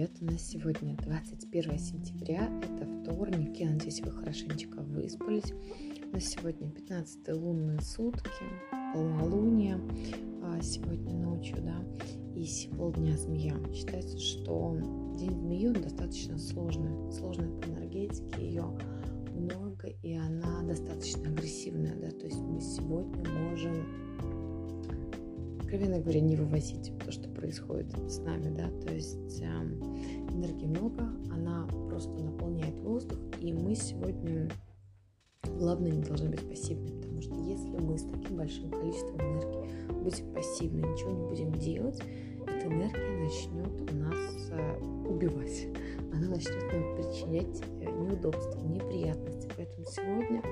привет! У нас сегодня 21 сентября, это вторник. Я надеюсь, вы хорошенечко выспались. У нас сегодня 15 лунные сутки, полнолуние а сегодня ночью, да, и полдня змея. Считается, что день змеи достаточно сложный, сложный по энергетике, ее много, и она достаточно агрессивная, да, то есть мы сегодня можем откровенно говоря, не вывозить то, что происходит с нами, да, то есть э, энергии много, она просто наполняет воздух, и мы сегодня, главное, не должны быть пассивными, потому что если мы с таким большим количеством энергии будем пассивны, ничего не будем делать, эта энергия начнет у нас э, убивать, она начнет нам причинять э, неудобства, неприятности, поэтому сегодня,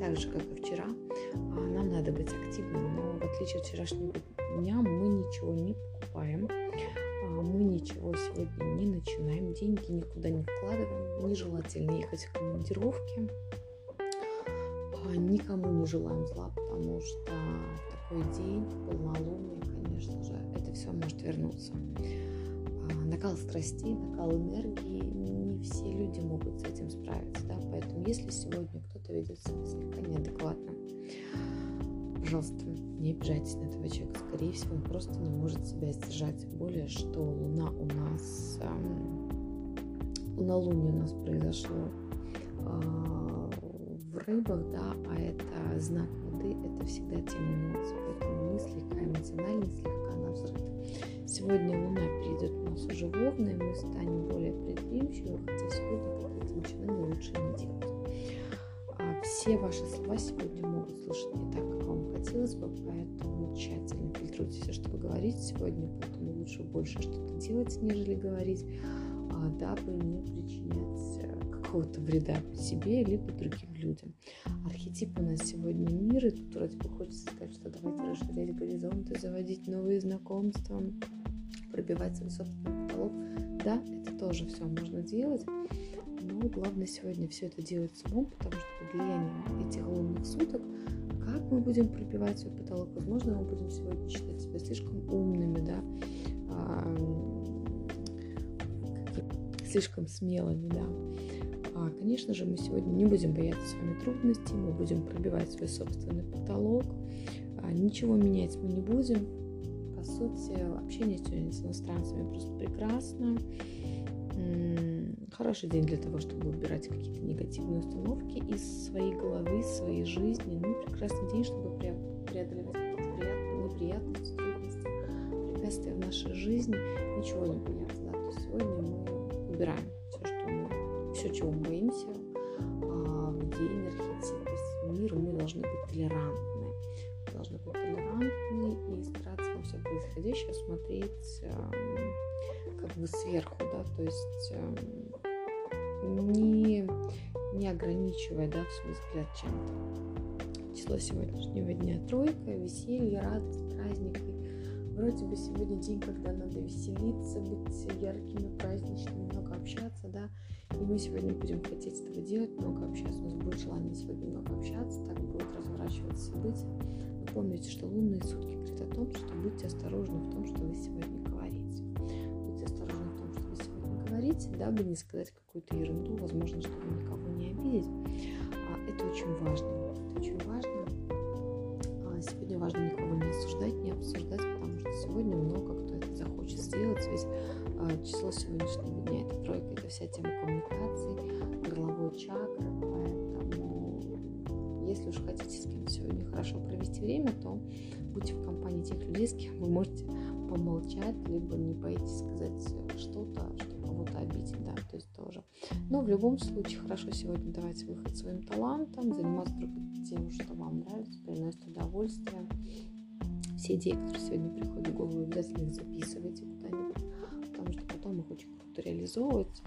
так же, как и вчера, нам надо быть активными, но в отличие от вчерашнего дня мы ничего не покупаем, а, мы ничего сегодня не начинаем, деньги никуда не вкладываем, нежелательно ехать в командировки, а, никому не желаем зла, потому что такой день, полнолуние, конечно же, это все может вернуться. А, накал страстей, накал энергии, не все люди могут с этим справиться, да, поэтому если сегодня кто-то ведет себя слегка неадекватно, пожалуйста, не обижайтесь на этого человека. Скорее всего, он просто не может себя сдержать. Более, что Луна у нас... Эм, Луналуние у нас произошло э, в рыбах, да, а это знак воды, это всегда тема эмоций. Поэтому мы слегка эмоциональны, слегка на взрыв. Сегодня Луна перейдет у нас уже в мы станем более предприимчивы, все ваши слова сегодня могут слышать не так, хотелось бы, поэтому тщательно фильтруйте все, что вы говорите сегодня, поэтому лучше больше что-то делать, нежели говорить, а, дабы не причинять э, какого-то вреда себе либо другим людям. Архетип у нас сегодня мир, и тут вроде бы хочется сказать, что давайте расширять горизонты, заводить новые знакомства, пробивать свой собственный потолок. Да, это тоже все можно делать, но главное сегодня все это делать с умом, потому что под влиянием этих лунных суток как мы будем пробивать свой потолок. Возможно, мы будем сегодня считать себя слишком умными, да, слишком смелыми, да. А, конечно же, мы сегодня не будем бояться с вами трудностей, мы будем пробивать свой собственный потолок, а, ничего менять мы не будем. По сути, общение сегодня с иностранцами просто прекрасно хороший день для того, чтобы убирать какие-то негативные установки из своей головы, из своей жизни. Ну, прекрасный день, чтобы преодолевать какие-то неприятности, трудности, препятствия в нашей жизни. Ничего не бояться, да. То есть сегодня мы убираем все, что мы, все, чего мы боимся а, в день архетипа миру. Мы должны быть толерантны. Мы должны быть толерантны и стараться на все происходящее смотреть как бы сверху, да, то есть не, не ограничивая да, свой взгляд чем-то. Число сегодняшнего дня тройка, веселье, радость, праздник. И вроде бы сегодня день, когда надо веселиться, быть яркими, праздничными, много общаться, да. И мы сегодня будем хотеть этого делать, много общаться. У нас будет желание сегодня много общаться, так будут разворачиваться события. Но помните, что лунные сутки говорят о том, что будьте осторожны в том, что вы сегодня говорить, дабы не сказать какую-то ерунду, возможно, чтобы никого не обидеть. А, это очень важно. Это очень важно. А, сегодня важно никого не осуждать, не обсуждать, потому что сегодня много кто это захочет сделать. Ведь а, число сегодняшнего дня это тройка, это вся тема коммуникации, горловой чакры, поэтому если уж хотите с кем-то сегодня хорошо провести время, то будьте в компании тех людей, с кем вы можете помолчать, либо не боитесь сказать что-то, что обидеть, да, то есть тоже. Но в любом случае хорошо сегодня давать выход своим талантам, заниматься только тем, что вам нравится, приносит удовольствие. Все идеи, которые сегодня приходят в голову, обязательно их записывайте куда-нибудь, потому что потом их очень круто реализовывать.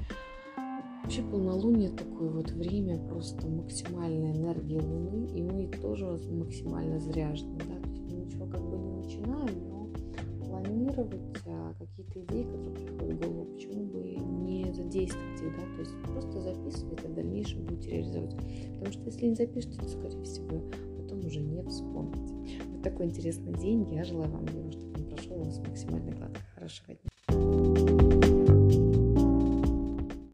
Вообще полнолуние такое вот время, просто максимальная энергия Луны, и мы тоже максимально заряжены, да, то есть мы ничего как бы не начинаем, но планировать а, какие-то идеи, которые приходят в голову, почему бы не задействовать их, да, то есть просто записывать, а в дальнейшем будете реализовывать. Потому что если не запишете, то, скорее всего, потом уже не вспомните. Вот такой интересный день. Я желаю вам его, чтобы он прошел у вас максимально гладко. Хорошего дня.